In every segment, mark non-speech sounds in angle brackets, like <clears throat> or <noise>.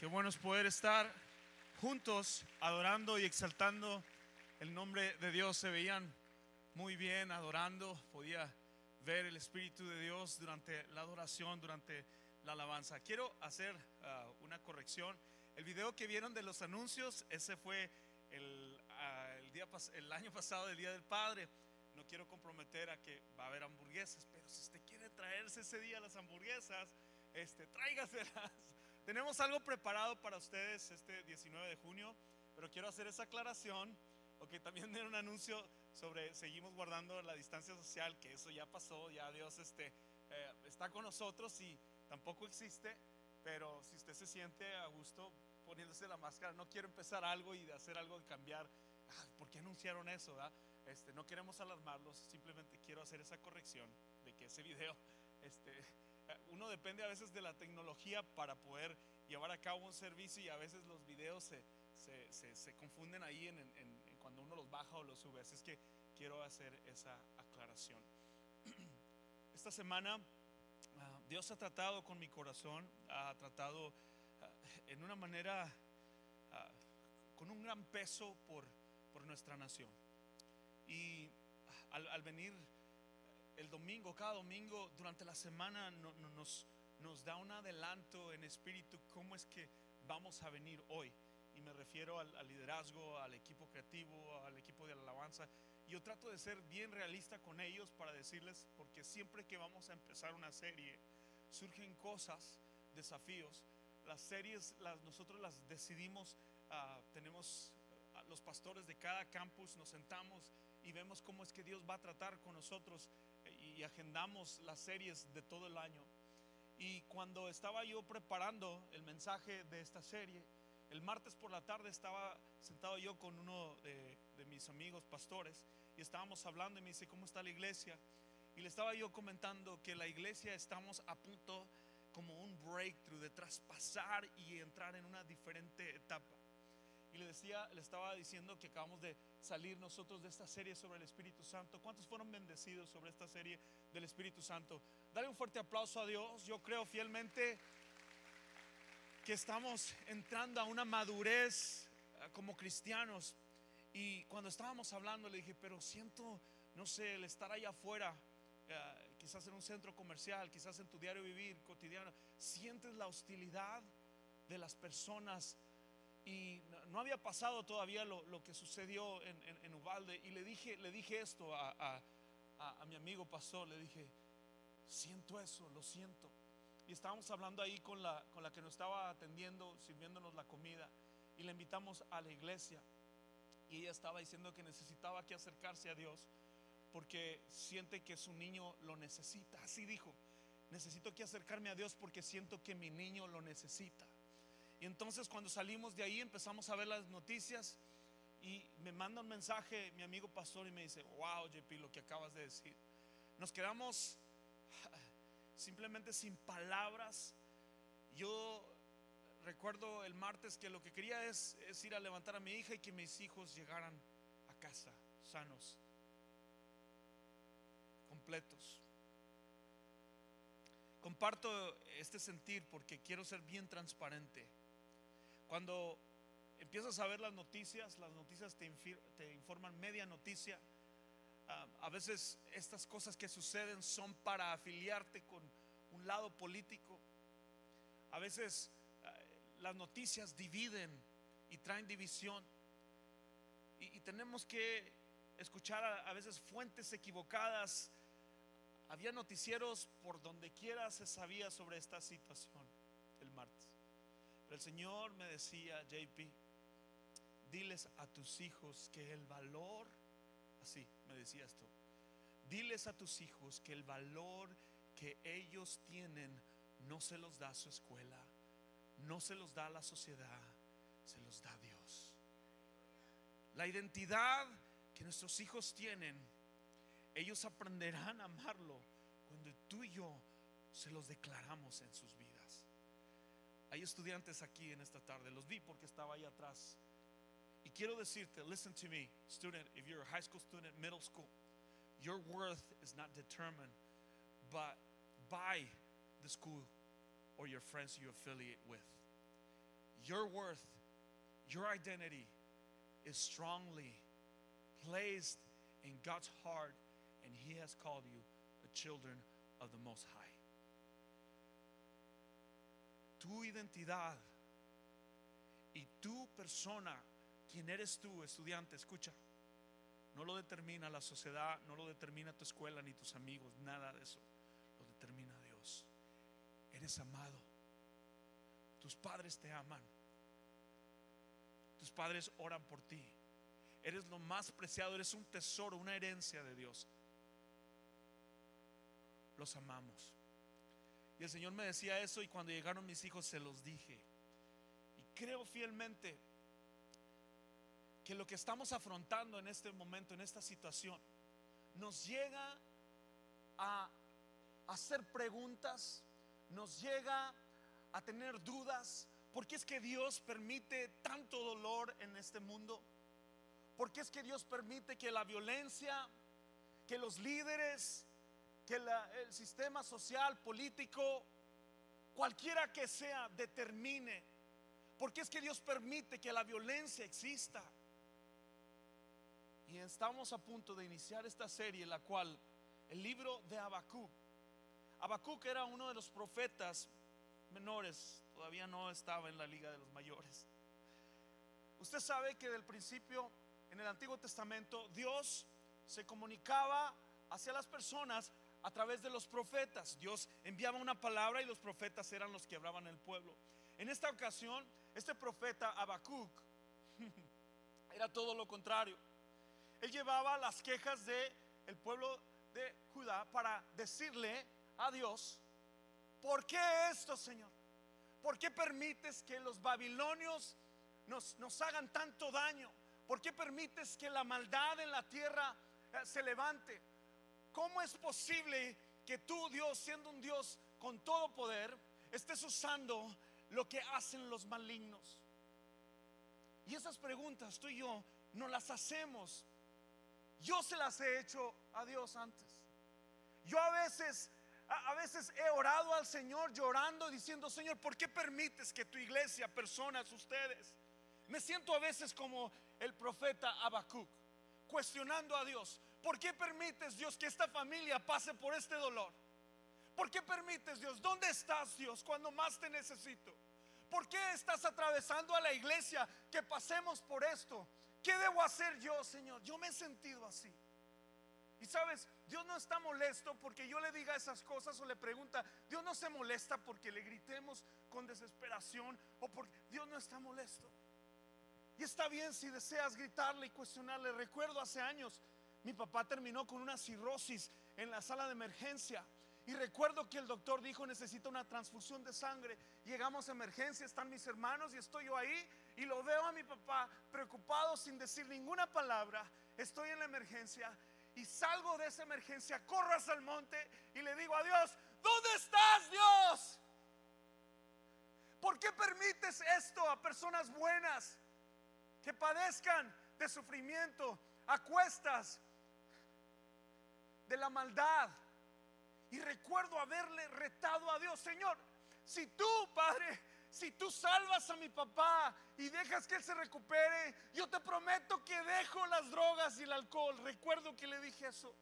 Qué bueno es poder estar juntos adorando y exaltando el nombre de Dios. Se veían muy bien adorando, podía ver el Espíritu de Dios durante la adoración, durante la alabanza. Quiero hacer uh, una corrección. El video que vieron de los anuncios, ese fue el, uh, el, año pasado, el Día del Padre. No quiero comprometer a que va a haber hamburguesas, pero si usted quiere traerse ese día las hamburguesas, este, tráigaselas. Tenemos algo preparado para ustedes este 19 de junio, pero quiero hacer esa aclaración, porque también <laughs> era un anuncio sobre seguimos guardando la distancia social, que eso ya pasó, ya Dios este, eh, está con nosotros y tampoco existe, pero si usted se siente a gusto poniéndose la máscara, no quiero empezar algo y de hacer algo de cambiar, ah, ¿por qué anunciaron eso? Este, no queremos alarmarlos, simplemente quiero hacer esa corrección de que ese <laughs> video, este, uno depende a veces de la tecnología para poder llevar a cabo un servicio y a veces los videos se, se, se, se confunden ahí en, en, en, cuando uno los baja o los sube. Así es que quiero hacer esa aclaración. <clears throat> Esta semana uh, Dios ha tratado con mi corazón, ha tratado uh, en una manera uh, con un gran peso por, por nuestra nación. Y al, al venir el domingo, cada domingo durante la semana no, no, nos, nos da un adelanto en espíritu cómo es que vamos a venir hoy. Y me refiero al, al, liderazgo, al equipo creativo, al equipo de la alabanza. Yo trato de ser bien realista con ellos para decirles, porque siempre que vamos a empezar una serie, surgen cosas, desafíos. Las series, las, nosotros las decidimos, uh, tenemos uh, los pastores de cada campus, nos sentamos y vemos cómo es que Dios va a tratar con nosotros y agendamos las series de todo el año. Y cuando estaba yo preparando el mensaje de esta serie, el martes por la tarde estaba sentado yo con uno de, de, mis amigos pastores y estábamos hablando y me dice, ¿cómo está la iglesia? Y le estaba yo comentando que la iglesia estamos a punto como un breakthrough de traspasar y entrar en una diferente etapa. Y le decía, le estaba diciendo que acabamos de salir nosotros de esta serie sobre el Espíritu Santo. ¿Cuántos fueron bendecidos sobre esta serie del Espíritu Santo? Dale un fuerte aplauso a Dios. Yo creo fielmente que estamos entrando a una madurez como cristianos. Y cuando estábamos hablando le dije, pero siento, no sé, el estar allá afuera, uh, quizás en un centro comercial, quizás en tu diario vivir cotidiano, sientes la hostilidad de las personas y no había pasado todavía lo, lo que sucedió en, en, en, Ubalde y le dije, le dije esto a, a, a, mi amigo pastor, le dije, siento eso, lo siento. Y estábamos hablando ahí con la, con la que nos estaba atendiendo, sirviéndonos la comida y le invitamos a la iglesia y ella estaba diciendo que necesitaba que acercarse a Dios porque siente que su niño lo necesita, así dijo, necesito que acercarme a Dios porque siento que mi niño lo necesita. Y entonces cuando salimos de ahí empezamos a ver las noticias y me manda un mensaje mi amigo pastor y me dice, wow JP, lo que acabas de decir. Nos quedamos <sighs> simplemente sin palabras. Yo recuerdo el martes que lo que quería es, es, ir a levantar a mi hija y que mis hijos llegaran a casa sanos, completos. Comparto este sentir porque quiero ser bien transparente. Cuando empiezas a ver las noticias, las noticias te, informan media noticia. Uh, a veces estas cosas que suceden son para afiliarte con un lado político. A veces uh, las noticias dividen y traen división. Y, tenemos que escuchar a, a veces fuentes equivocadas. Había noticieros por donde quiera se sabía sobre esta situación el Señor me decía, JP, diles a tus hijos que el valor, así me decía esto, diles a tus hijos que el valor que ellos tienen no se los da su escuela, no se los da la sociedad, se los da Dios. La identidad que nuestros hijos tienen, ellos aprenderán a amarlo cuando tú y yo se los declaramos en sus vidas. Hay estudiantes aquí en esta tarde, los vi porque estaba ahí atrás. Y quiero decirte, listen to me, student, if you're a high school student, middle school, your worth is not determined by the school or your friends you affiliate with. your worth, your identity is strongly placed in God's heart, and He has called you the children of the Most High. Tu identidad y tu persona, quien eres tú, estudiante, escucha, no lo determina la sociedad, no lo determina tu escuela ni tus amigos, nada de eso, lo determina Dios. Eres amado, tus padres te aman, tus padres oran por ti, eres lo más preciado, eres un tesoro, una herencia de Dios. Los amamos. Y el Señor me decía eso y cuando llegaron mis hijos se los dije. Y creo fielmente que lo que estamos afrontando en este momento, en esta situación, nos llega a hacer preguntas, nos llega a tener dudas. ¿Por qué es que Dios permite tanto dolor en este mundo? ¿Por qué es que Dios permite que la violencia, que los líderes, que el sistema social, político, cualquiera que sea, determine? ¿Por qué es que Dios permite que la violencia exista? Y estamos a punto de iniciar esta serie, la cual el libro de Habacuc. Habacuc era uno de los profetas menores, todavía no estaba en la liga de los mayores. Usted sabe que del principio en el Antiguo Testamento Dios se comunicaba hacia las personas a través de los profetas. Dios enviaba una palabra y los profetas eran los que hablaban el pueblo. En esta ocasión, este profeta Habacuc <laughs> era todo lo contrario. Él llevaba las quejas de el pueblo de Judá para decirle a Dios, ¿por qué esto, Señor? ¿Por qué permites que los babilonios nos, nos hagan tanto daño? ¿Por qué permites que la maldad en la tierra eh, se levante? ¿Cómo es posible que tú, Dios, siendo un Dios con todo poder, estés usando lo que hacen los malignos? Y esas preguntas tú y yo no las hacemos yo se las he hecho a Dios antes. Yo a veces, a, veces he orado al Señor llorando, diciendo, Señor, ¿por qué permites que tu iglesia, personas, ustedes? Me siento a veces como el profeta Habacuc, cuestionando a Dios. ¿Por qué permites, Dios, que esta familia pase por este dolor? ¿Por qué permites, Dios? ¿Dónde estás, Dios, cuando más te necesito? ¿Por qué estás atravesando a la iglesia que pasemos por esto? ¿Qué debo hacer yo, Señor? Yo me he sentido así. Y sabes, Dios no está molesto porque yo le diga esas cosas o le pregunta. Dios no se molesta porque le gritemos con desesperación o porque Dios no está molesto. Y está bien si deseas gritarle y cuestionarle. Recuerdo hace años, mi papá terminó con una cirrosis en la sala de emergencia. Y recuerdo que el doctor dijo necesita una transfusión de sangre. Llegamos a emergencia, están mis hermanos y estoy yo ahí y lo veo a mi papá preocupado sin decir ninguna palabra. Estoy en la emergencia y salgo de esa emergencia, corro hacia el monte y le digo a Dios, ¿dónde estás Dios? ¿Por qué permites esto a personas buenas que padezcan de sufrimiento a cuestas de la maldad? Y recuerdo haberle retado a Dios, Señor, si tú, Padre, si tú salvas a mi papá y dejas que él se recupere, yo te prometo que dejo las drogas y el alcohol. Recuerdo que le dije eso.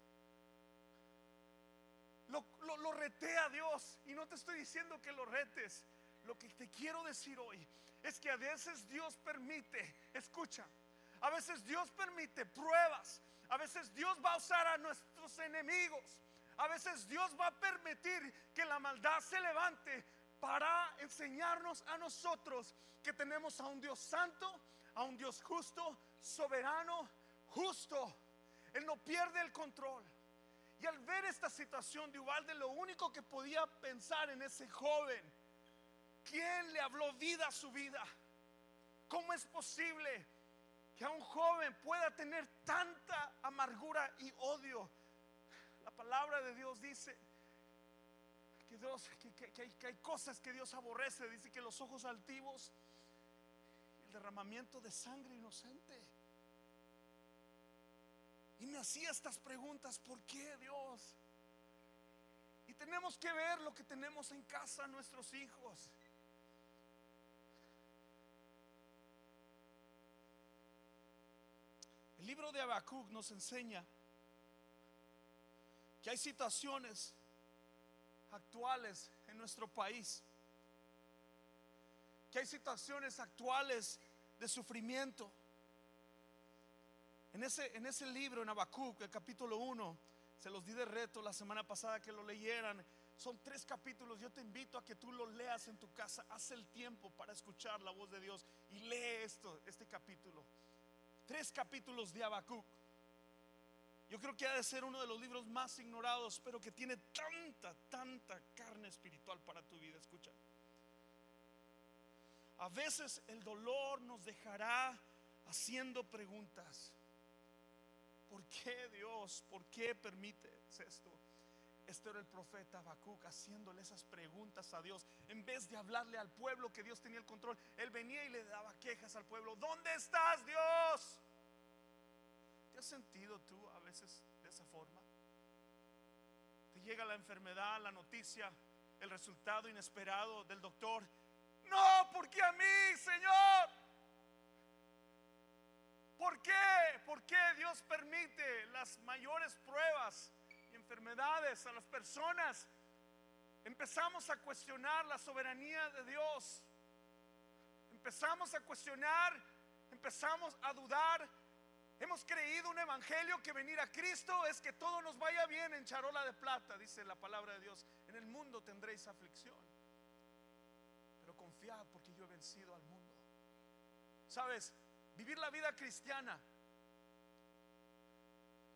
Lo, lo, reté a Dios y no te estoy diciendo que lo retes. Lo que te quiero decir hoy es que a veces Dios permite, escucha, a veces Dios permite pruebas, a veces Dios va a usar a nuestros enemigos, a veces Dios va a permitir que la maldad se levante para enseñarnos a nosotros que tenemos a un Dios santo, a un Dios justo, soberano, justo. Él no pierde el control. Y al ver esta situación de Ubalde, lo único que podía pensar en ese joven, ¿quién le habló vida a su vida? ¿Cómo es posible que a un joven pueda tener tanta amargura y odio? La palabra de Dios dice que, Dios, que, hay, hay cosas que Dios aborrece. Dice que los ojos altivos, el derramamiento de sangre inocente. Y me hacía estas preguntas, ¿por qué Dios? Y tenemos que ver lo que tenemos en casa, nuestros hijos. Libro de Habacuc nos enseña que hay situaciones actuales en nuestro país, que hay situaciones actuales de sufrimiento. En ese, en ese libro, en Habacuc, el capítulo 1, se los di de reto la semana pasada que lo leyeran. Son tres capítulos. Yo te invito a que tú lo leas en tu casa. Haz el tiempo para escuchar la voz de Dios y lee esto, este capítulo. Tres capítulos de Habacuc. Yo creo que ha de ser uno de los libros más ignorados, pero que tiene tanta, tanta carne espiritual para tu vida. Escucha. A veces el dolor nos dejará haciendo preguntas. ¿Por qué Dios? ¿Por qué permite esto? Este era el profeta Habacuc haciéndole esas preguntas a Dios. En vez de hablarle al pueblo que Dios tenía el control, él venía y le daba quejas al pueblo. ¿Dónde estás, Dios? ¿Te has sentido tú a veces de esa forma? Te llega la enfermedad, la noticia, el resultado inesperado del doctor. No, porque a mí, Señor. ¿Por qué? ¿Por qué Dios permite las mayores pruebas enfermedades a las personas? Empezamos a cuestionar la soberanía de Dios. Empezamos a cuestionar, empezamos a dudar. Hemos creído un evangelio que venir a Cristo es que todo nos vaya bien en charola de plata, dice la palabra de Dios. En el mundo tendréis aflicción. Pero confiad porque yo he vencido al mundo. ¿Sabes? Vivir la vida cristiana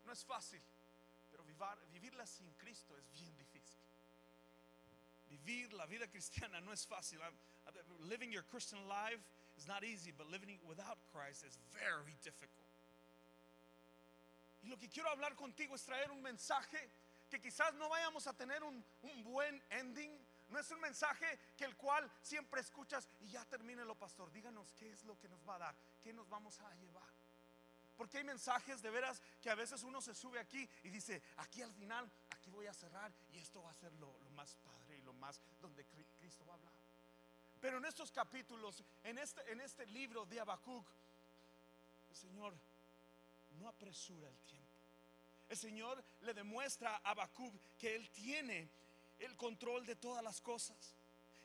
no es fácil, pero vivirla sin Cristo es bien difícil. Vivir la vida cristiana no es fácil. Living your Christian life is not easy, but living without Christ is very difficult. Y lo que quiero hablar contigo es traer un mensaje que quizás no vayamos a tener un, un buen ending, no es un mensaje que el cual siempre escuchas y ya termínelo, pastor. Díganos qué es lo que nos va a dar, qué nos vamos a llevar. Porque hay mensajes de veras que a veces uno se sube aquí y dice, aquí al final, aquí voy a cerrar y esto va a ser lo, más padre y lo más donde Cristo va a hablar. Pero en estos capítulos, en este, en este libro de Habacuc, el Señor no apresura el tiempo. El Señor le demuestra a Habacuc que Él tiene el control de todas las cosas.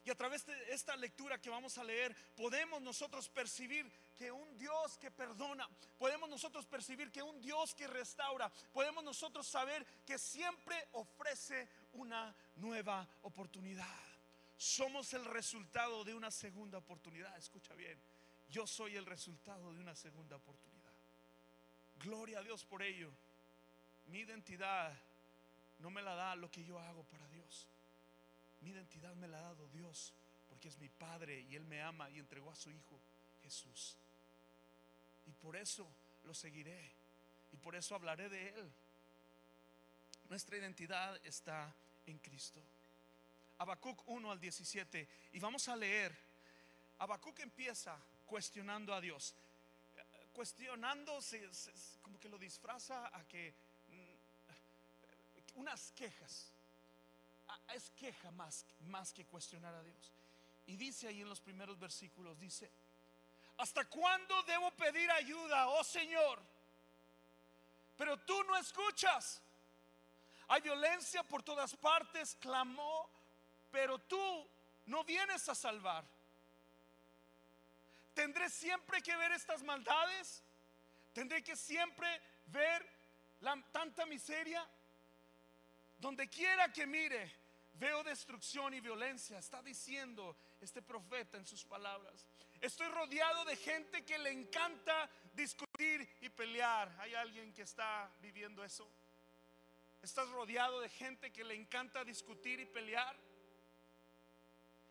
Y a través de esta lectura que vamos a leer, podemos nosotros percibir que un Dios que perdona, podemos nosotros percibir que un Dios que restaura, podemos nosotros saber que siempre ofrece una nueva oportunidad. Somos el resultado de una segunda oportunidad. Escucha bien, yo soy el resultado de una segunda oportunidad. Gloria a Dios por ello. Mi identidad no me la da lo que yo hago para Dios. Mi identidad me la ha dado Dios porque es mi Padre y Él me ama y entregó a su Hijo Jesús. Y por eso lo seguiré y por eso hablaré de Él. Nuestra identidad está en Cristo. Habacuc 1 al 17. Y vamos a leer. Habacuc empieza cuestionando a Dios. Cuestionando, como que lo disfraza a que unas quejas. Ah, es queja más, más que cuestionar a Dios. Y dice ahí en los primeros versículos, dice, ¿hasta cuándo debo pedir ayuda, oh Señor? Pero tú no escuchas. Hay violencia por todas partes, clamó, pero tú no vienes a salvar. ¿Tendré siempre que ver estas maldades? ¿Tendré que siempre ver la, tanta miseria? Donde quiera que mire, veo destrucción y violencia. Está diciendo este profeta en sus palabras. Estoy rodeado de gente que le encanta discutir y pelear. ¿Hay alguien que está viviendo eso? ¿Estás rodeado de gente que le encanta discutir y pelear?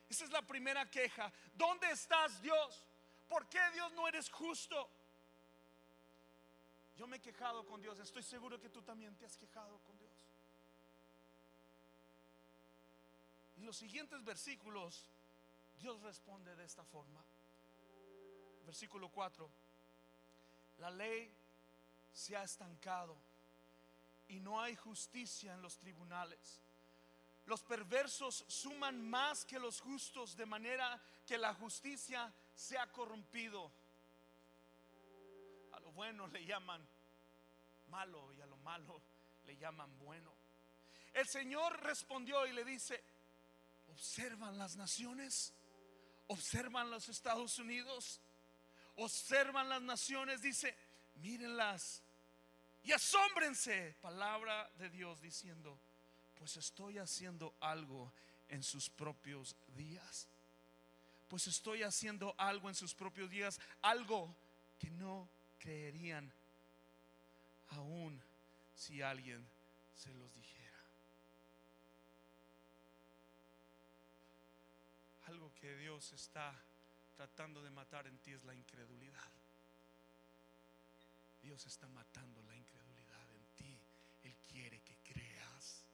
Esa es la primera queja. ¿Dónde estás Dios? ¿Por qué Dios no eres justo? Yo me he quejado con Dios. Estoy seguro que tú también te has quejado con Dios. Y los siguientes versículos, Dios responde de esta forma. Versículo 4. La ley se ha estancado y no hay justicia en los tribunales. Los perversos suman más que los justos, de manera que la justicia se ha corrompido. A lo bueno le llaman malo y a lo malo le llaman bueno. El Señor respondió y le dice, observan las naciones, observan los Estados Unidos, observan las naciones, dice, mírenlas y asómbrense, palabra de Dios diciendo, pues estoy haciendo algo en sus propios días. Pues estoy haciendo algo en sus propios días, algo que no creerían aún si alguien se los dijera. Algo que Dios está tratando de matar en ti es la incredulidad. Dios está matando la incredulidad en ti. Él quiere que creas.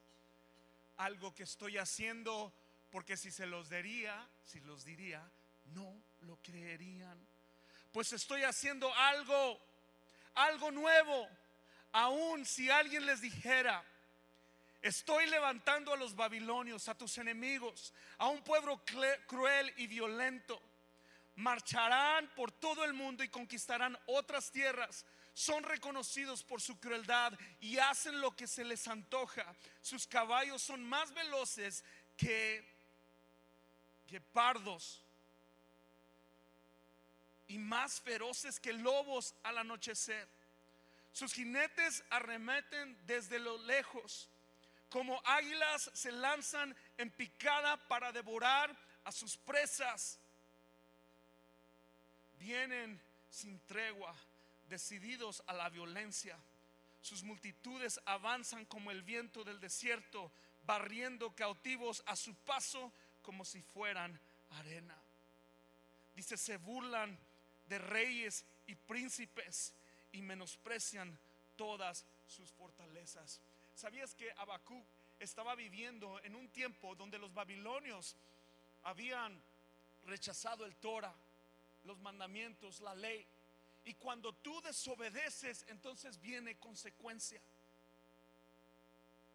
Algo que estoy haciendo porque si se los diría, si los diría, no lo creerían. Pues estoy haciendo algo, algo nuevo. Aún si alguien les dijera, Estoy levantando a los babilonios, a tus enemigos, a un pueblo cruel y violento. Marcharán por todo el mundo y conquistarán otras tierras. Son reconocidos por su crueldad y hacen lo que se les antoja. Sus caballos son más veloces que, que pardos y más feroces que lobos al anochecer. Sus jinetes arremeten desde lo lejos como águilas se lanzan en picada para devorar a sus presas. Vienen sin tregua, decididos a la violencia. Sus multitudes avanzan como el viento del desierto, barriendo cautivos a su paso como si fueran arena. Dice, se burlan de reyes y príncipes y menosprecian todas sus fortalezas. ¿Sabías que Habacuc estaba viviendo en un tiempo donde los babilonios habían rechazado el Torah, los mandamientos, la ley? Y cuando tú desobedeces, entonces viene consecuencia.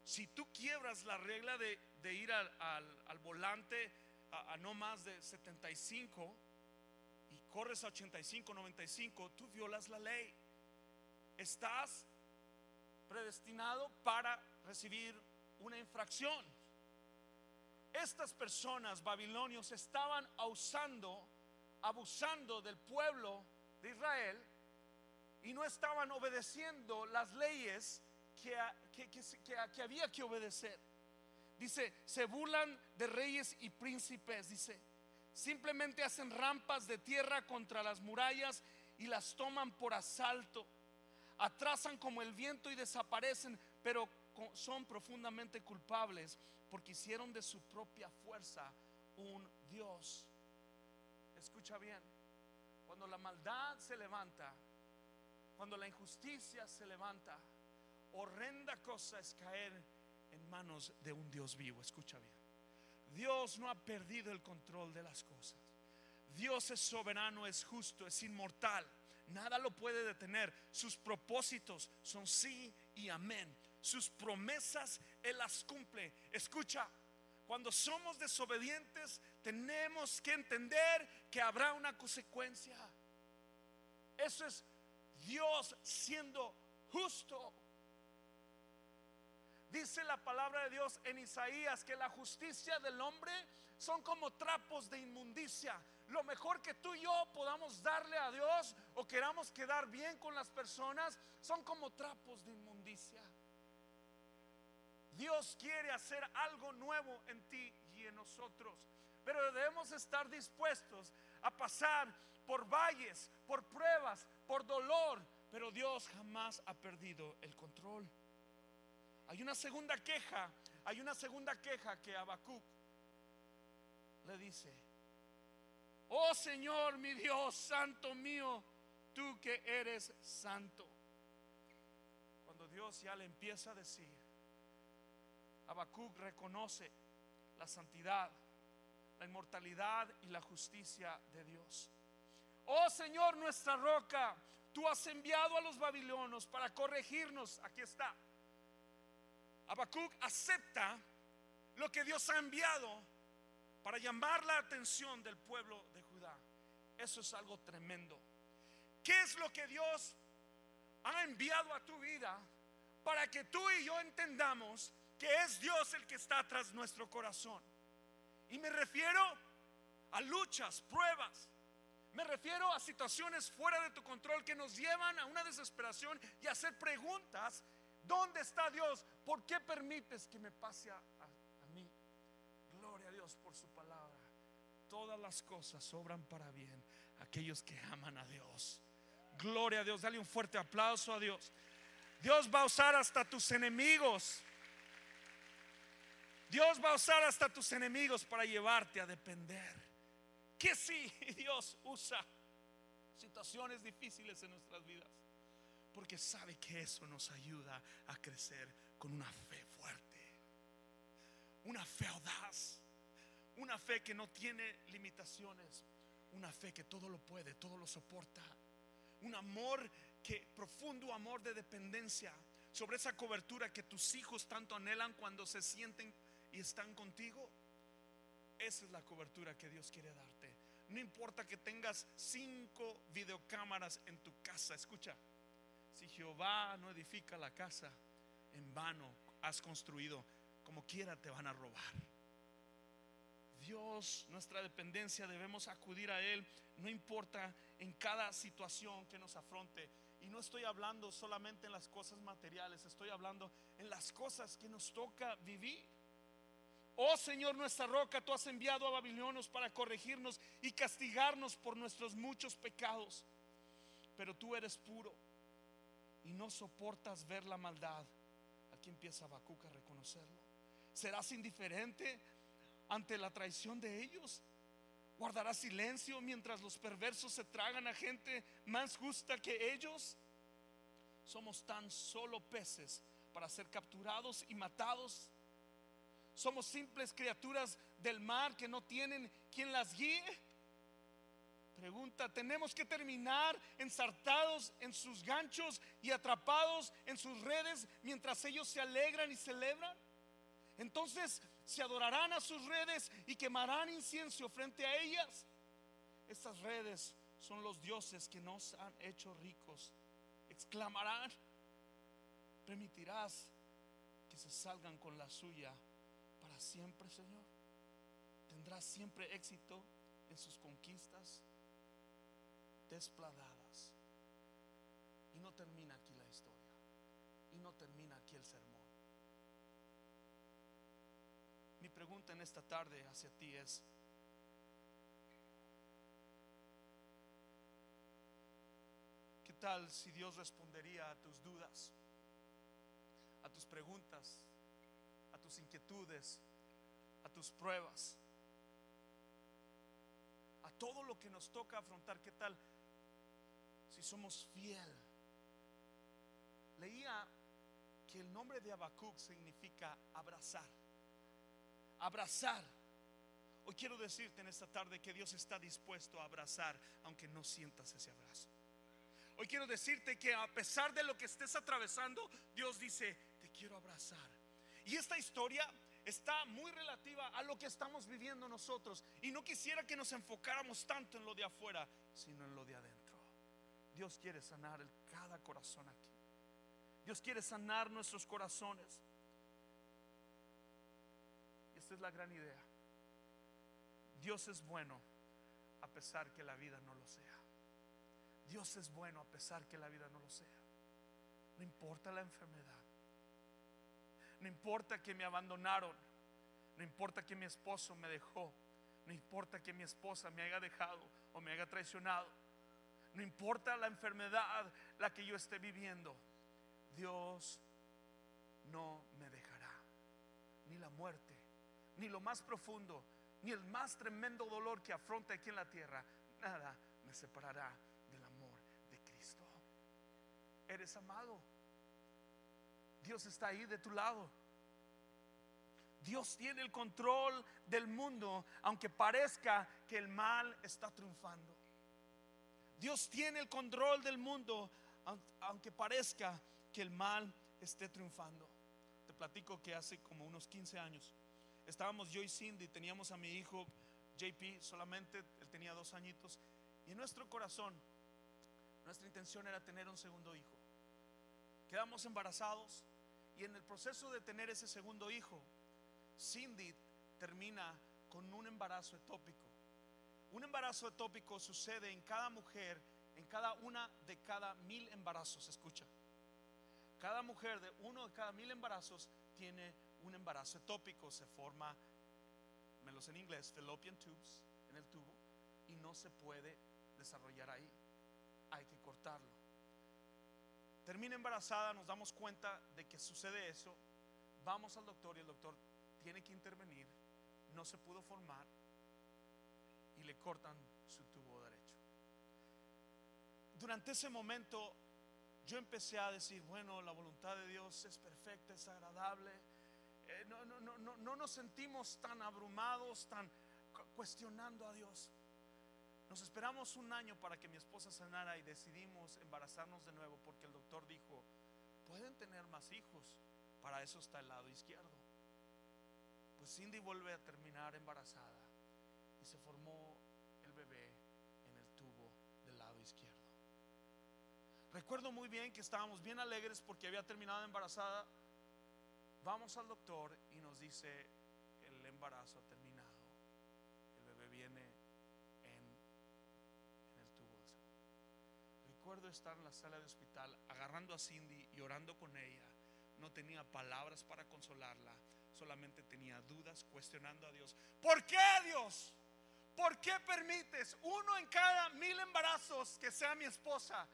Si tú quiebras la regla de, ir al, volante a, a, no más de 75 y corres a 85, 95, tú violas la ley. Estás predestinado para recibir una infracción. Estas personas babilonios estaban abusando, abusando del pueblo de Israel y no estaban obedeciendo las leyes que, que, había que obedecer. Dice, se burlan de reyes y príncipes, dice, simplemente hacen rampas de tierra contra las murallas y las toman por asalto atrasan como el viento y desaparecen, pero son profundamente culpables porque hicieron de su propia fuerza un Dios. Escucha bien, cuando la maldad se levanta, cuando la injusticia se levanta, horrenda cosa es caer en manos de un Dios vivo. Escucha bien. Dios no ha perdido el control de las cosas. Dios es soberano, es justo, es inmortal. Nada lo puede detener. Sus propósitos son sí y amén. Sus promesas Él las cumple. Escucha, cuando somos desobedientes tenemos que entender que habrá una consecuencia. Eso es Dios siendo justo. Dice la palabra de Dios en Isaías que la justicia del hombre son como trapos de inmundicia lo mejor que tú y yo podamos darle a Dios o queramos quedar bien con las personas son como trapos de inmundicia. Dios quiere hacer algo nuevo en ti y en nosotros, pero debemos estar dispuestos a pasar por valles, por pruebas, por dolor, pero Dios jamás ha perdido el control. Hay una segunda queja, hay una segunda queja que Habacuc le dice, Oh Señor, mi Dios, santo mío, tú que eres santo. Cuando Dios ya le empieza a decir, Habacuc reconoce la santidad, la inmortalidad y la justicia de Dios. Oh Señor, nuestra roca, tú has enviado a los babilonios para corregirnos. Aquí está. Habacuc acepta lo que Dios ha enviado para llamar la atención del pueblo de Judá. Eso es algo tremendo. ¿Qué es lo que Dios ha enviado a tu vida para que tú y yo entendamos que es Dios el que está tras nuestro corazón. Y me refiero a luchas, pruebas. Me refiero a situaciones fuera de tu control que nos llevan a una desesperación y a hacer preguntas. ¿Dónde está Dios? ¿Por qué permites que me pase a, mí? Gloria a Dios por su palabra. Todas las cosas obran para bien aquellos que aman a Dios. Gloria a Dios. Dale un fuerte aplauso a Dios. Dios va a usar hasta tus enemigos. Dios va a usar hasta tus enemigos para llevarte a depender. Que sí, <laughs> Dios usa situaciones difíciles en nuestras vidas. Porque sabe que eso nos ayuda a crecer con una fe fuerte. Una fe audaz. Una fe que no tiene limitaciones. Una fe que todo lo puede, todo lo soporta. Un amor que profundo amor de dependencia sobre esa cobertura que tus hijos tanto anhelan cuando se sienten y están contigo. Esa es la cobertura que Dios quiere darte. No importa que tengas cinco videocámaras en tu casa. Escucha, si Jehová no edifica la casa, en vano has construido. Como quiera te van a robar. Dios, nuestra dependencia, debemos acudir a Él, no importa en cada situación que nos afronte. Y no estoy hablando solamente en las cosas materiales, estoy hablando en las cosas que nos toca vivir. Oh Señor, nuestra roca, tú has enviado a babilonios para corregirnos y castigarnos por nuestros muchos pecados. Pero tú eres puro y no soportas ver la maldad. Aquí empieza Habacuc a reconocerlo. ¿Serás indiferente ante la traición de ellos? ¿Guardarás silencio mientras los perversos se tragan a gente más justa que ellos? Somos tan solo peces para ser capturados y matados somos simples criaturas del mar que no tienen quien las guíe. Pregunta, ¿tenemos que terminar ensartados en sus ganchos y atrapados en sus redes mientras ellos se alegran y celebran? Entonces se adorarán a sus redes y quemarán incienso frente a ellas. Estas redes son los dioses que nos han hecho ricos. Exclamarán, permitirás que se salgan con la suya siempre, Señor. Tendrá siempre éxito en sus conquistas despladadas. Y no termina aquí la historia. Y no termina aquí el sermón. Mi pregunta en esta tarde hacia ti es, ¿qué tal si Dios respondería a tus dudas, a tus preguntas, tus inquietudes, a tus pruebas, a todo lo que nos toca afrontar. ¿Qué tal si somos fiel? Leía que el nombre de Habacuc significa abrazar. Abrazar. Hoy quiero decirte en esta tarde que Dios está dispuesto a abrazar aunque no sientas ese abrazo. Hoy quiero decirte que a pesar de lo que estés atravesando, Dios dice, te quiero abrazar. Y esta historia está muy relativa a lo que estamos viviendo nosotros. Y no quisiera que nos enfocáramos tanto en lo de afuera, sino en lo de adentro. Dios quiere sanar cada corazón aquí. Dios quiere sanar nuestros corazones. Y esta es la gran idea. Dios es bueno a pesar que la vida no lo sea. Dios es bueno a pesar que la vida no lo sea. No importa la enfermedad. No importa que me abandonaron. No importa que mi esposo me dejó. No importa que mi esposa me haya dejado o me haya traicionado. No importa la enfermedad la que yo esté viviendo. Dios no me dejará. Ni la muerte, ni lo más profundo, ni el más tremendo dolor que afronta aquí en la tierra. Nada me separará del amor de Cristo. Eres amado. Dios está ahí de tu lado. Dios tiene el control del mundo, aunque parezca que el mal está triunfando. Dios tiene el control del mundo, aunque parezca que el mal esté triunfando. Te platico que hace como unos 15 años estábamos yo y Cindy, teníamos a mi hijo JP, solamente él tenía dos añitos, y nuestro corazón, nuestra intención era tener un segundo hijo. Quedamos embarazados, Y en el proceso de tener ese segundo hijo, Cindy termina con un embarazo etópico. Un embarazo etópico sucede en cada mujer, en cada una de cada mil embarazos, escucha. Cada mujer de uno de cada mil embarazos tiene un embarazo etópico, se forma, me lo en inglés, fallopian tubes en el tubo y no se puede desarrollar ahí. Hay que cortarlo. Termina embarazada, nos damos cuenta de que sucede eso. Vamos al doctor y el doctor tiene que intervenir. No se pudo formar y le cortan su tubo derecho. Durante ese momento yo empecé a decir, bueno, la voluntad de Dios es perfecta, es agradable. Eh, no, no, no, no, no nos sentimos tan abrumados, tan cuestionando a Dios. Nos esperamos un año para que mi esposa sanara y decidimos embarazarnos de nuevo porque el doctor dijo, pueden tener más hijos, para eso está el lado izquierdo. Pues Cindy vuelve a terminar embarazada y se formó el bebé en el tubo del lado izquierdo. Recuerdo muy bien que estábamos bien alegres porque había terminado embarazada. Vamos al doctor y nos dice, el embarazo ha terminado. Recuerdo estar en la sala de hospital agarrando a Cindy y orando con ella. No tenía palabras para consolarla, solamente tenía dudas cuestionando a Dios. ¿Por qué Dios? ¿Por qué permites uno en cada mil embarazos que sea mi esposa?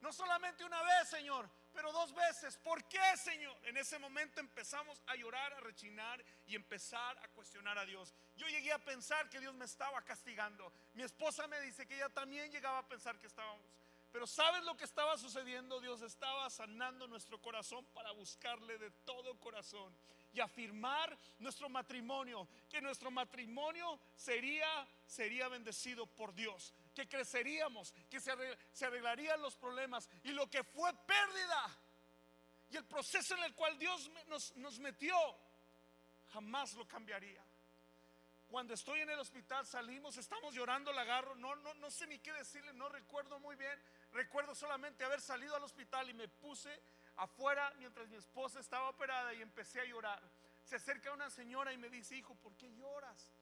No solamente una vez, Señor, pero dos veces. ¿Por qué, Señor? En ese momento empezamos a llorar, a rechinar y empezar a cuestionar a Dios. Yo llegué a pensar que Dios me estaba castigando. Mi esposa me dice que ella también llegaba a pensar que estábamos. Pero ¿sabes lo que estaba sucediendo? Dios estaba sanando nuestro corazón para buscarle de todo corazón y afirmar nuestro matrimonio, que nuestro matrimonio sería sería bendecido por Dios que creceríamos, que se, arreglarían los problemas. Y lo que fue pérdida y el proceso en el cual Dios nos, nos metió, jamás lo cambiaría. Cuando estoy en el hospital salimos, estamos llorando, la agarro, no, no, no sé ni qué decirle, no recuerdo muy bien. Recuerdo solamente haber salido al hospital y me puse afuera mientras mi esposa estaba operada y empecé a llorar. Se acerca una señora y me dice, hijo, ¿por qué lloras?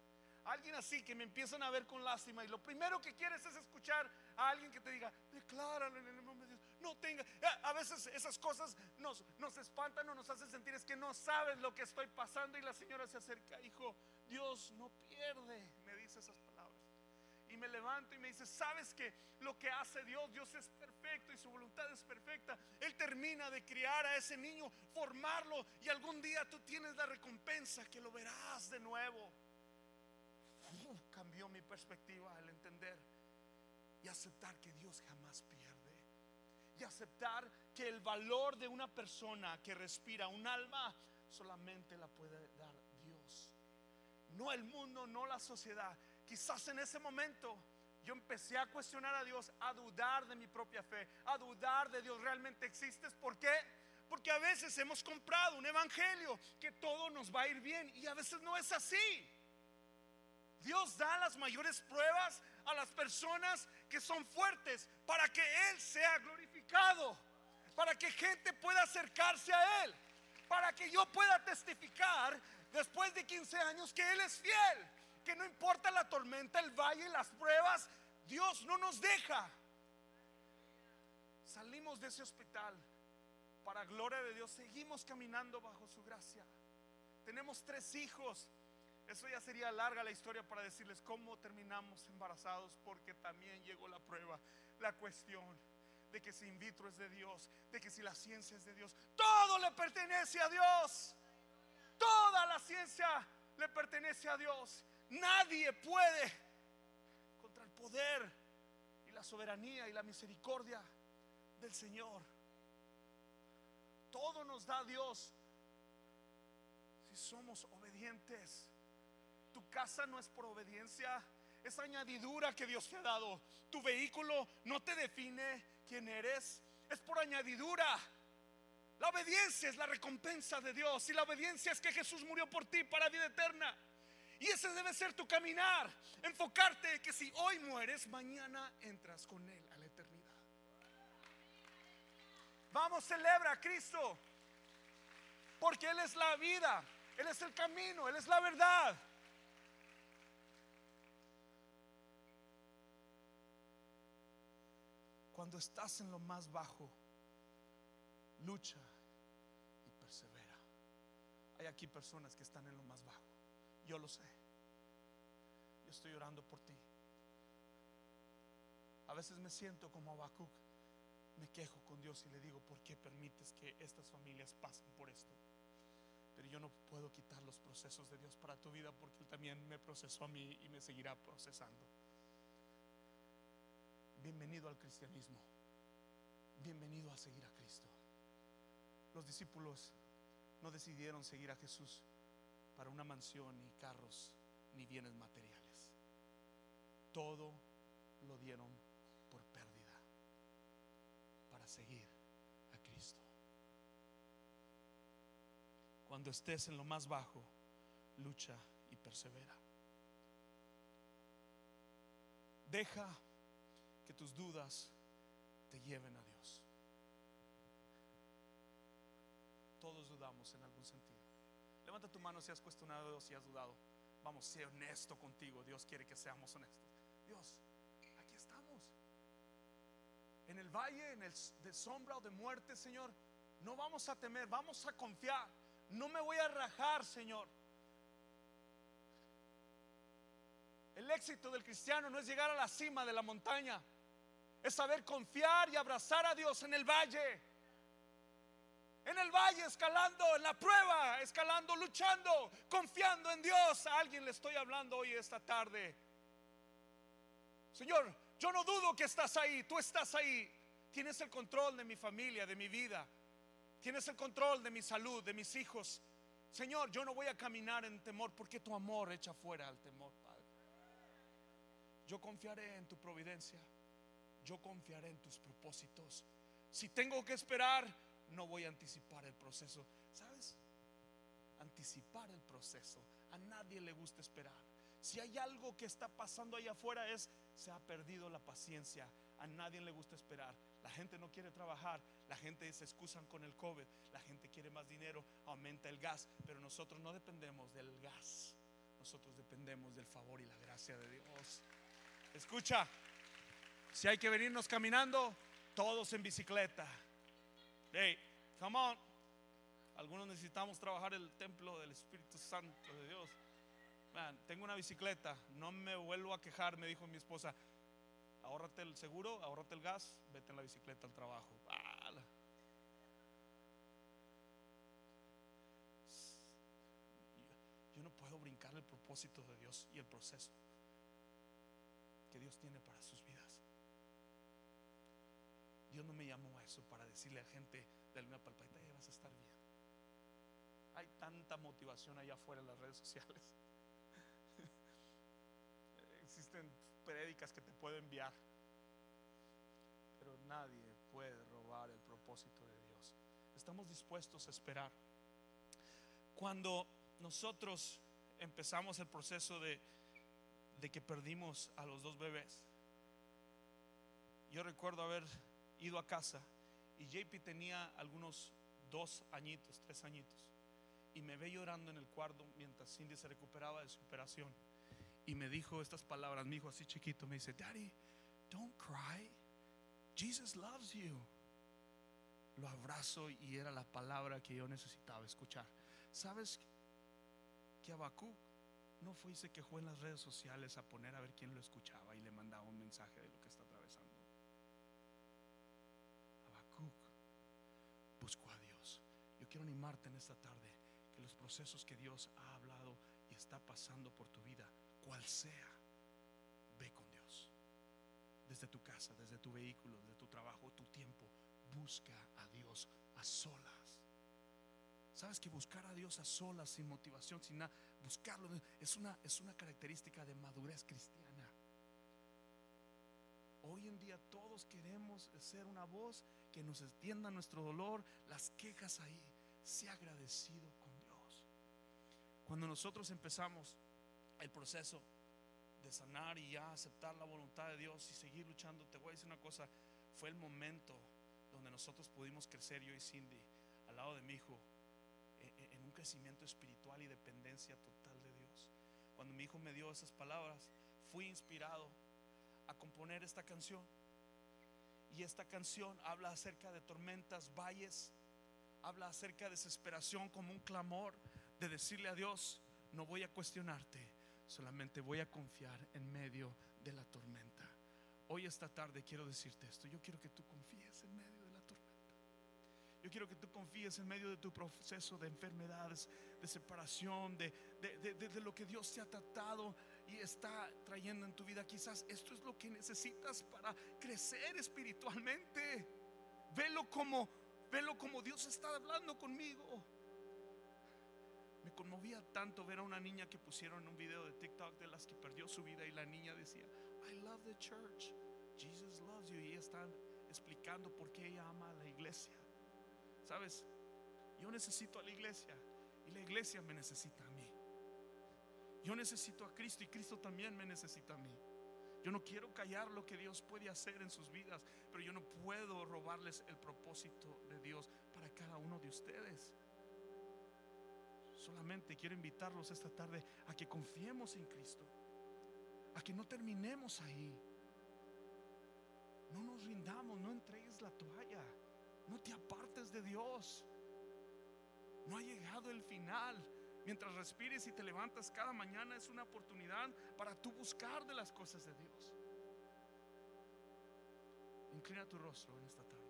Alguien así que me empiezan a ver con lástima y lo primero que quieres es escuchar a alguien que te diga, decláralo en el nombre de Dios. No tenga, a veces esas cosas nos, nos espantan o nos hacen sentir es que no sabes lo que estoy pasando y la señora se acerca, hijo, Dios no pierde, me dice esas palabras. Y me levanto y me dice, ¿sabes que lo que hace Dios, Dios es perfecto y su voluntad es perfecta? Él termina de criar a ese niño, formarlo y algún día tú tienes la recompensa que lo verás de nuevo cambió mi perspectiva al entender y aceptar que Dios jamás pierde. Y aceptar que el valor de una persona que respira un alma solamente la puede dar Dios. No el mundo, no la sociedad. Quizás en ese momento yo empecé a cuestionar a Dios, a dudar de mi propia fe, a dudar de Dios realmente existes. ¿Por qué? Porque a veces hemos comprado un evangelio que todo nos va a ir bien y a veces no es así. Dios da las mayores pruebas a las personas que son fuertes para que Él sea glorificado, para que gente pueda acercarse a Él, para que yo pueda testificar después de 15 años que Él es fiel, que no importa la tormenta, el valle, las pruebas, Dios no nos deja. Salimos de ese hospital para gloria de Dios, seguimos caminando bajo su gracia. Tenemos tres hijos eso ya sería larga la historia para decirles cómo terminamos embarazados, porque también llegó la prueba, la cuestión de que si in vitro es de Dios, de que si la ciencia es de Dios, todo le pertenece a Dios. Toda la ciencia le pertenece a Dios. Nadie puede contra el poder y la soberanía y la misericordia del Señor. Todo nos da Dios si somos obedientes. Tu casa no es por obediencia, es añadidura que Dios te ha dado. Tu vehículo no te define quién eres, es por añadidura. La obediencia es la recompensa de Dios y la obediencia es que Jesús murió por ti para vida eterna. Y ese debe ser tu caminar, enfocarte que si hoy mueres, mañana entras con Él a la eternidad. Vamos, celebra a Cristo. porque Él es la vida, Él es el camino, Él es la verdad. Cuando estás en lo más bajo, lucha y persevera. Hay aquí personas que están en lo más bajo. Yo lo sé. Yo estoy orando por ti. A veces me siento como Habacuc. Me quejo con Dios y le digo, ¿por qué permites que estas familias pasen por esto? Pero yo no puedo quitar los procesos de Dios para tu vida porque Él también me procesó a mí y me seguirá procesando. Bienvenido al cristianismo. Bienvenido a seguir a Cristo. Los discípulos no decidieron seguir a Jesús para una mansión, ni carros, ni bienes materiales. Todo lo dieron por pérdida para seguir a Cristo. Cuando estés en lo más bajo, lucha y persevera. Deja que tus dudas te lleven a Dios. Levanta tu mano si has cuestionado si has dudado. Vamos, sé honesto contigo. Dios quiere que seamos honestos. Dios, aquí estamos. En el valle, en el de sombra o de muerte, Señor, no vamos a temer, vamos a confiar. No me voy a rajar, Señor. El éxito del cristiano no es llegar a la cima de la montaña, es saber confiar y abrazar a Dios en el valle. En el valle, escalando, en la prueba, escalando, luchando, confiando en Dios. A alguien le estoy hablando hoy esta tarde. Señor, yo no dudo que estás ahí, tú estás ahí. Tienes el control de mi familia, de mi vida. Tienes el control de mi salud, de mis hijos. Señor, yo no voy a caminar en temor porque tu amor echa fuera al temor, Padre. Yo confiaré en tu providencia. Yo confiaré en tus propósitos. Si tengo que esperar, no voy a anticipar el proceso. ¿Sabes? Anticipar el proceso. A nadie le gusta esperar. Si hay algo que está pasando allá afuera es, se ha perdido la paciencia. A nadie le gusta esperar. La gente no quiere trabajar. La gente se excusan con el COVID. La gente quiere más dinero. Aumenta el gas. Pero nosotros no dependemos del gas. Nosotros dependemos del favor y la gracia de Dios. Escucha. Si hay que venirnos caminando, todos en bicicleta. Hey, come on. Algunos necesitamos trabajar el templo del Espíritu Santo de Dios. Tengo una bicicleta, no me vuelvo a quejar, me dijo mi esposa. Ahórrate el seguro, ahórrate el gas, vete en la bicicleta al trabajo. Yo no puedo brincar el propósito de Dios y el proceso que Dios tiene para sus vidas. Dios no me llamó a eso para decirle a gente, dale una palpadita y vas a estar bien. Hay tanta motivación allá afuera en las redes sociales. <laughs> Existen prédicas que te puedo enviar, pero nadie puede robar el propósito de Dios. Estamos dispuestos a esperar. Cuando nosotros empezamos el proceso de, de que perdimos a los dos bebés, yo recuerdo haber ido a casa y JP tenía algunos dos añitos, tres añitos. Y me ve llorando en el cuarto mientras Cindy se recuperaba de su operación. Y me dijo estas palabras, mi hijo así chiquito, me dice, Daddy, don't cry. Jesus loves you. Lo abrazo y era la palabra que yo necesitaba escuchar. ¿Sabes que Abacú no fue y se quejó en las redes sociales a poner a ver quién lo escuchaba y le mandaba un mensaje de lo buscó a Dios. Yo quiero animarte en esta tarde que los procesos que Dios ha hablado y está pasando por tu vida, cual sea, ve con Dios. Desde tu casa, desde tu vehículo, desde tu trabajo, tu tiempo, busca a Dios a solas. Sabes que buscar a Dios a solas, sin motivación, sin nada, buscarlo es una, es una característica de madurez cristiana. Hoy en día todos queremos ser una voz que nos entienda nuestro dolor, las quejas ahí. Sea agradecido con Dios. Cuando nosotros empezamos el proceso de sanar y ya aceptar la voluntad de Dios y seguir luchando, te voy a decir una cosa, fue el momento donde nosotros pudimos crecer yo y Cindy al lado de mi hijo crecimiento espiritual y dependencia total de Dios. Cuando mi hijo me dio esas palabras, fui inspirado a componer esta canción. Y esta canción habla acerca de tormentas, valles, habla acerca de desesperación como un clamor de decirle a Dios, no voy a cuestionarte, solamente voy a confiar en medio de la tormenta. Hoy esta tarde quiero decirte esto, yo quiero que tú confíes en medio de la tormenta. Yo quiero que tú confíes en medio de tu proceso de enfermedades, de separación, de, de, de, lo que Dios te ha tratado y está trayendo en tu vida. Quizás esto es lo que necesitas para crecer espiritualmente. Velo como, velo como Dios está hablando conmigo. Me conmovía tanto ver a una niña que pusieron un video de TikTok de las que perdió su vida y la niña decía, I love the church. Jesus loves you. Y están explicando por qué ella ama a la iglesia. Sabes, yo necesito a la iglesia y la iglesia me necesita a mí. Yo necesito a Cristo y Cristo también me necesita a mí. Yo no quiero callar lo que Dios puede hacer en sus vidas, pero yo no puedo robarles el propósito de Dios para cada uno de ustedes. Solamente quiero invitarlos esta tarde a que confiemos en Cristo, a que no terminemos ahí. No nos rindamos, no entregues la toalla, no te apartes de Dios. No ha llegado el final. Mientras respires y te levantas cada mañana es una oportunidad para tú buscar de las cosas de Dios. Inclina tu rostro en esta tarde.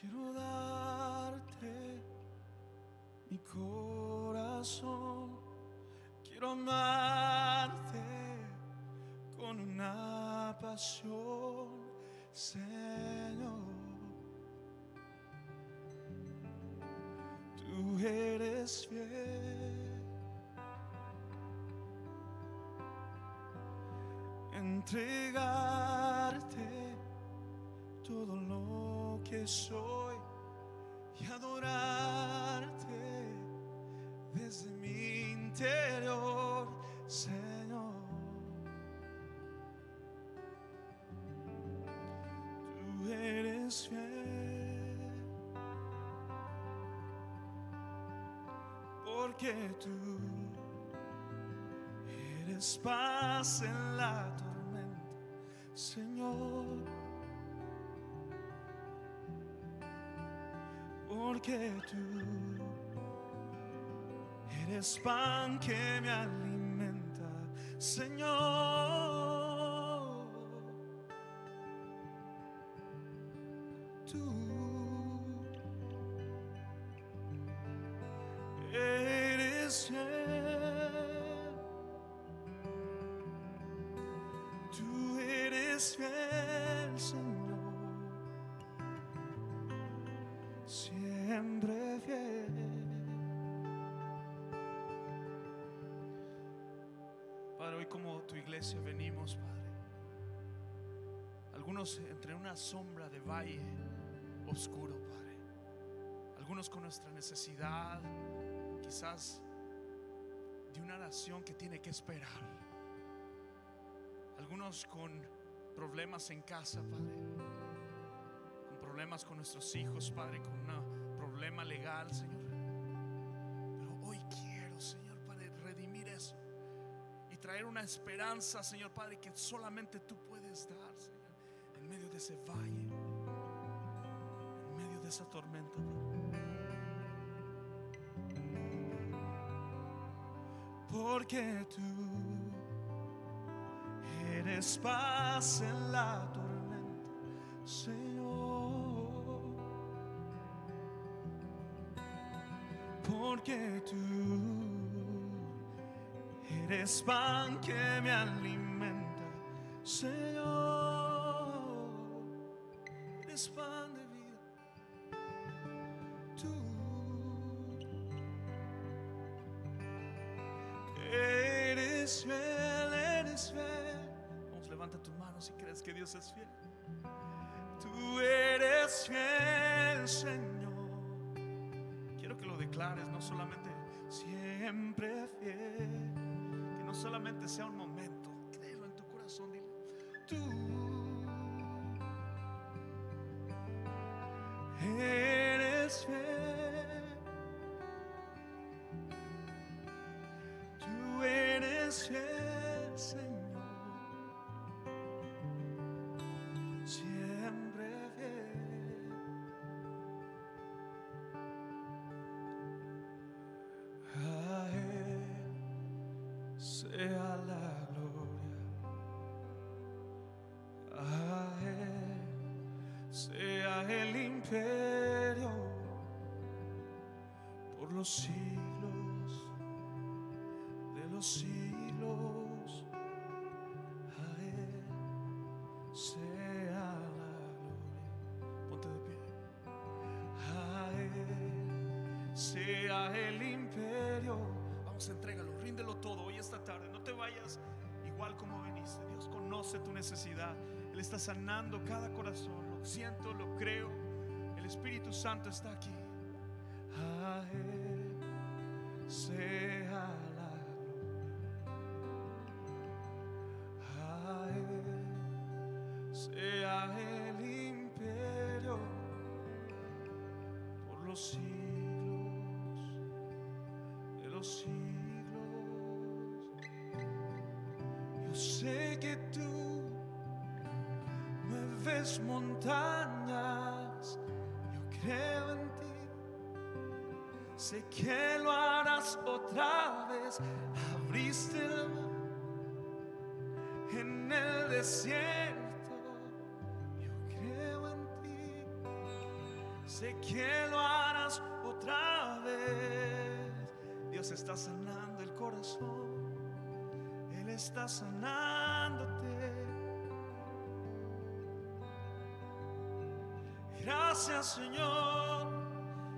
Quiero darte mi corazón. Quiero amarte con una pasión, Señor. Tú eres fiel. Entregarte todo lo que soy y adorarte desde mi interior, Señor. Tú eres fiel, porque tú eres paz en la tormenta, Señor. Porque tú eres pan que me alimenta, Señor. Tú eres fiel. Tú eres fiel, Señor. Siempre. Padre, hoy como tu iglesia venimos, Padre. Algunos entre una sombra de valle oscuro, Padre. Algunos con nuestra necesidad, quizás de una nación que tiene que esperar. Algunos con problemas en casa, Padre problemas con nuestros hijos, Padre, con un problema legal, Señor. Pero hoy quiero, Señor, Padre, redimir eso y traer una esperanza, Señor, Padre, que solamente tú puedes dar, en medio de ese valle, en medio de esa tormenta, Porque tú eres paz en la tormenta, Señor. Porque tú eres pan que me alimenta, solamente siempre fiel, que no solamente sea un momento, créelo en tu corazón, dile, tú eres fiel. Tú eres fiel, los siglos de los siglos. A Él sea la gloria. Ponte de pie. A Él sea el imperio. Vamos, entrégalo, ríndelo todo hoy esta tarde. No te vayas igual como viniste. Dios conoce tu necesidad. Él está sanando cada corazón. Lo siento, lo creo. El Espíritu Santo está aquí. Montañas, yo creo en ti. Sé que lo harás otra vez. Abriste el mar en el desierto. Yo creo en ti. Sé que lo harás otra vez. Dios está sanando el corazón. Él está sanándote. Gracias Señor.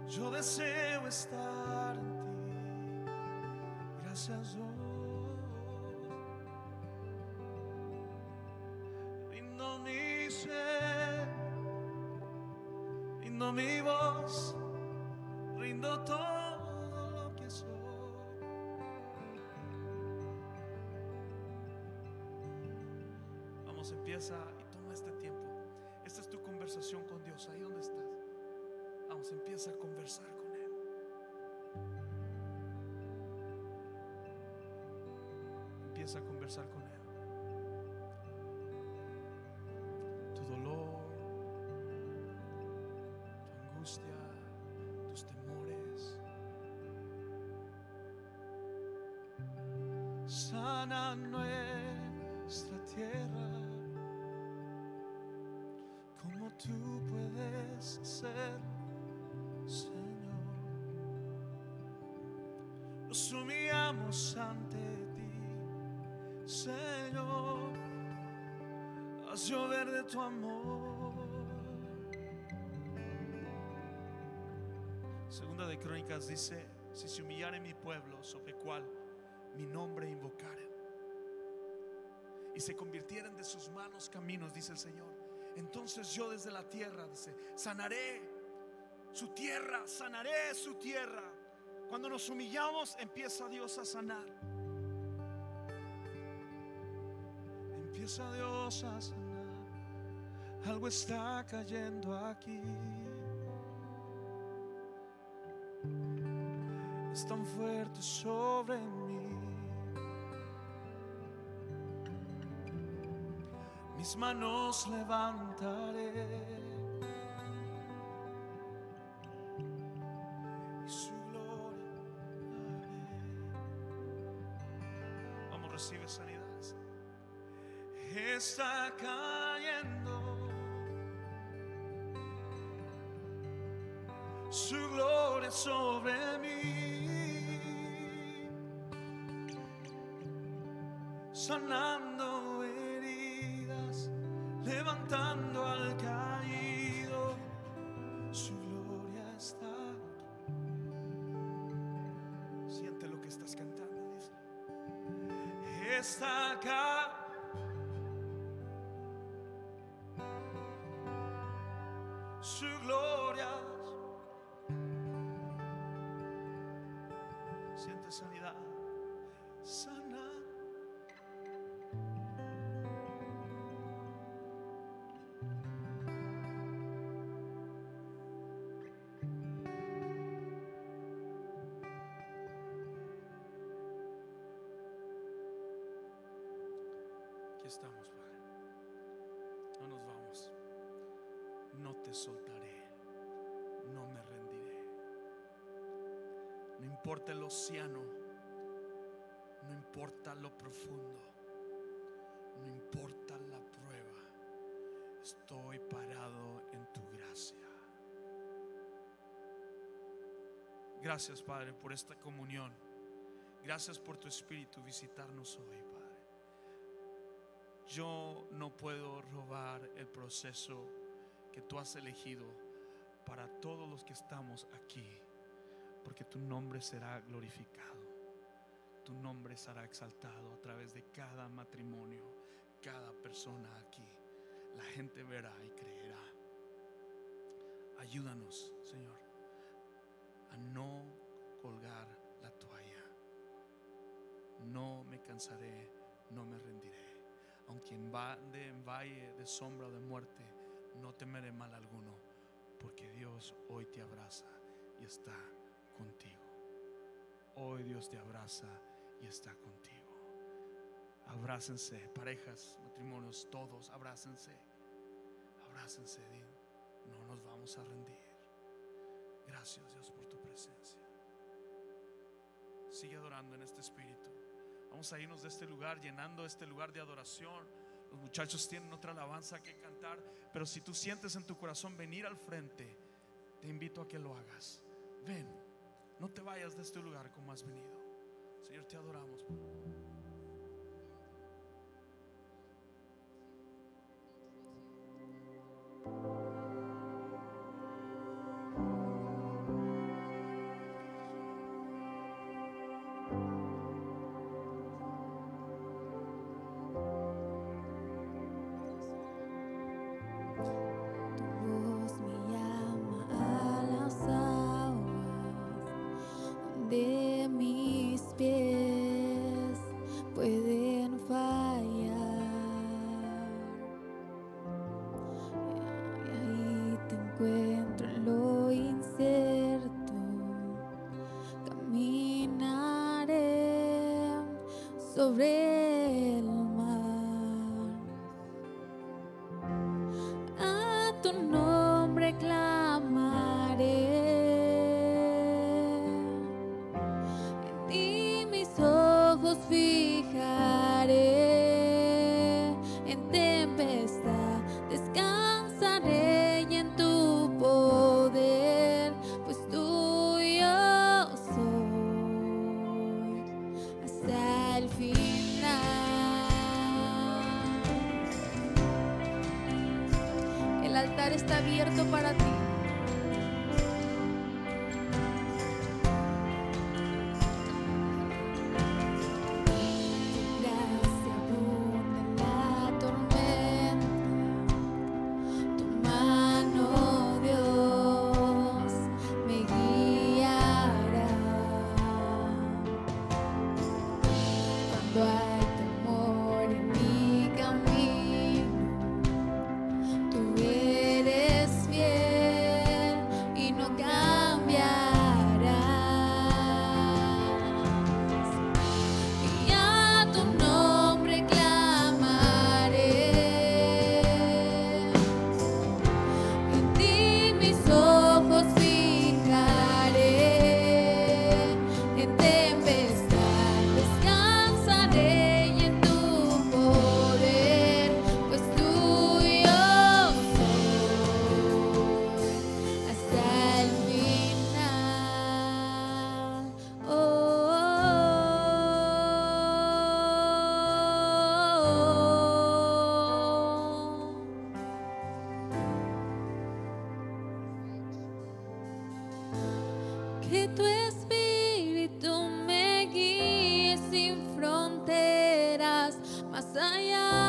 Yo deseo estar en ti. Gracias Dios. Rindo mi ser, rindo mi voz, rindo todo lo que soy. Vamos, empieza y toma este tiempo. Esta es tu conversación con Dios, ahí donde estás. Vamos, empieza a conversar con Él. Empieza a conversar con Él. Tu dolor, tu angustia, tus temores. Sana nuestra tierra Señor. Haz llover de tu amor. Segunda de Crónicas dice: Si se humillare mi pueblo, sobre cual mi nombre invocaren, y se convirtieren de sus malos caminos, dice el Señor entonces yo desde la tierra, dice, sanaré su tierra, sanaré su tierra. Cuando nos humillamos, empieza Dios a sanar. Empieza Dios a sanar. Algo está cayendo aquí. Es tan fuerte sobre mí. mis manos levantaré. Su gloria sobre mí. Sanando heridas levantando al caído, su gloria está. Siente lo que estás cantando, dice. Está acá, importa el océano. No importa lo profundo. No importa la prueba. Estoy parado en tu gracia. Gracias, Padre, por esta comunión. Gracias por tu espíritu visitarnos hoy, Padre. Yo no puedo robar el proceso que tú has elegido para todos los que estamos aquí, porque tu nombre será glorificado, tu nombre será exaltado a través de cada matrimonio, cada persona aquí. La gente verá y creerá. Ayúdanos, Señor, a no colgar la toalla. No me cansaré, no me rendiré. Aunque en valle de sombra o de muerte, no temeré mal alguno, porque Dios hoy te abraza y está contigo. Hoy Dios te abraza y está contigo. Abrácense, parejas, matrimonios, todos, abrácense. Abrácense, no nos vamos a rendir. Gracias Dios por tu presencia. Sigue adorando en este espíritu. Vamos a irnos de este lugar, llenando este lugar de adoración. Los muchachos tienen otra alabanza que cantar, pero si tú sientes en tu corazón venir al frente, te invito a que lo hagas. Ven, no te vayas de este lugar como has venido. Señor, te adoramos. Fijaré. Más allá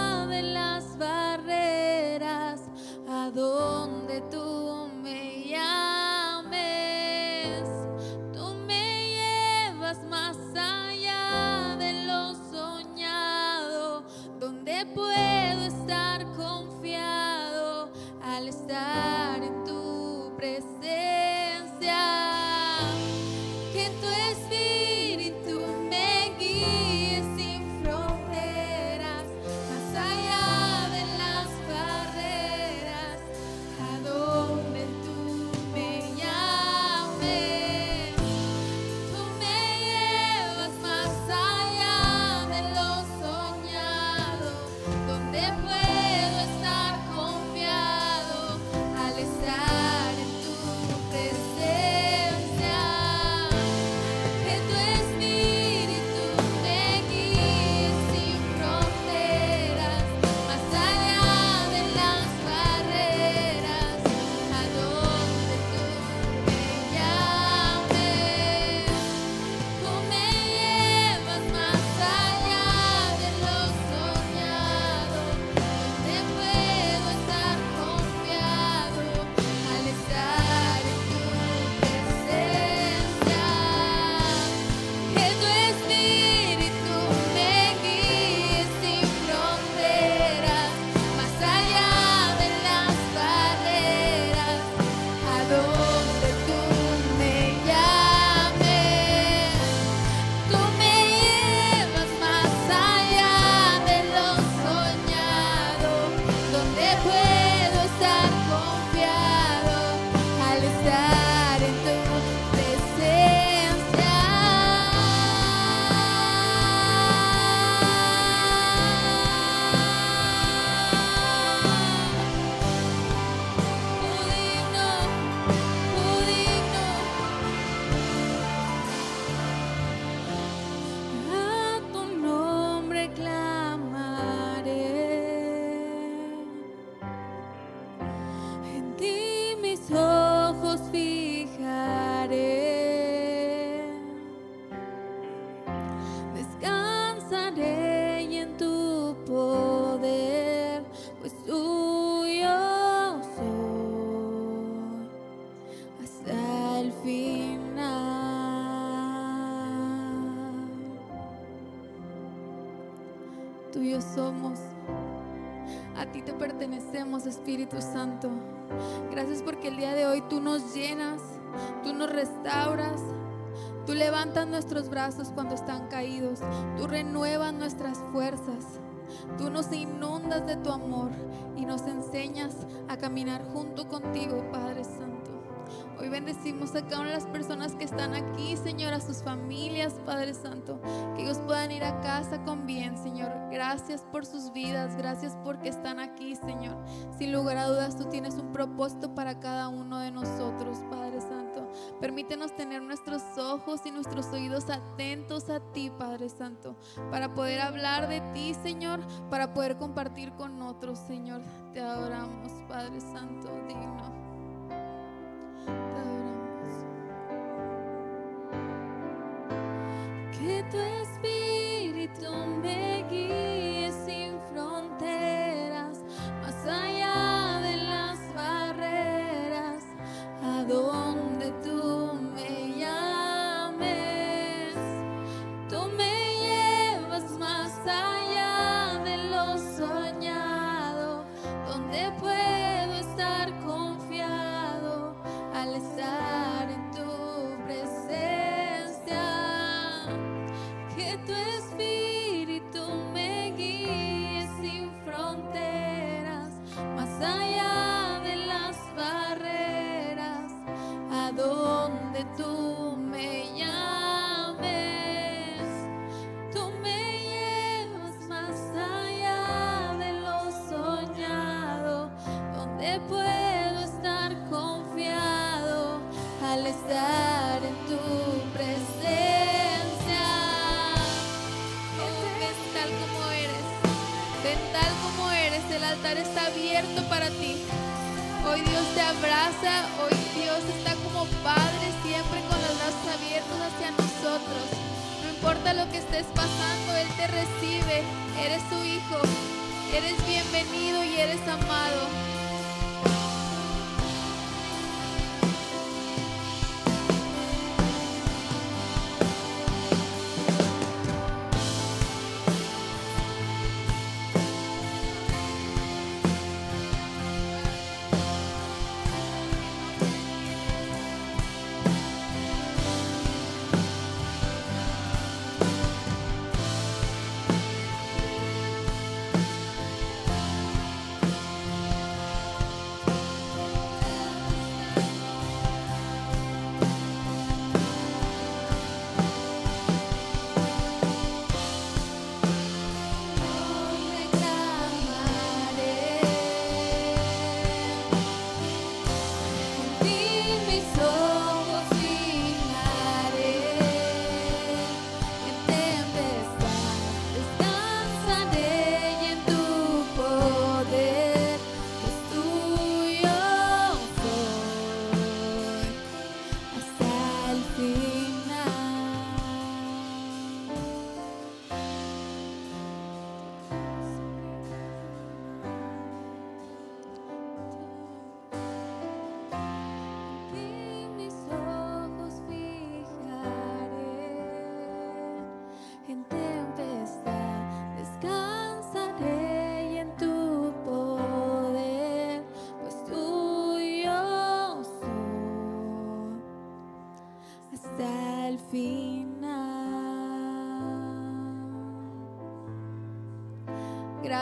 propósito para cada uno de nosotros, Padre Santo. Permítenos tener nuestros ojos y nuestros oídos atentos a ti, Padre Santo, para poder hablar de ti, Señor, para poder compartir con otros, Señor. Te adoramos, Padre Santo, digno.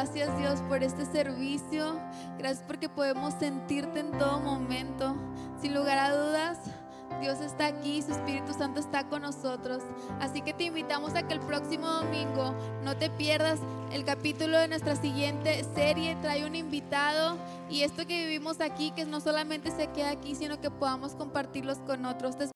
Gracias Dios por este servicio. Gracias porque podemos sentirte en todo momento. Sin lugar a dudas, Dios está aquí, su Espíritu Santo está con nosotros. Así que te invitamos a que el próximo domingo no te pierdas el capítulo de nuestra siguiente serie. Trae un invitado y esto que vivimos aquí, que no solamente se queda aquí, sino que podamos compartirlos con otros.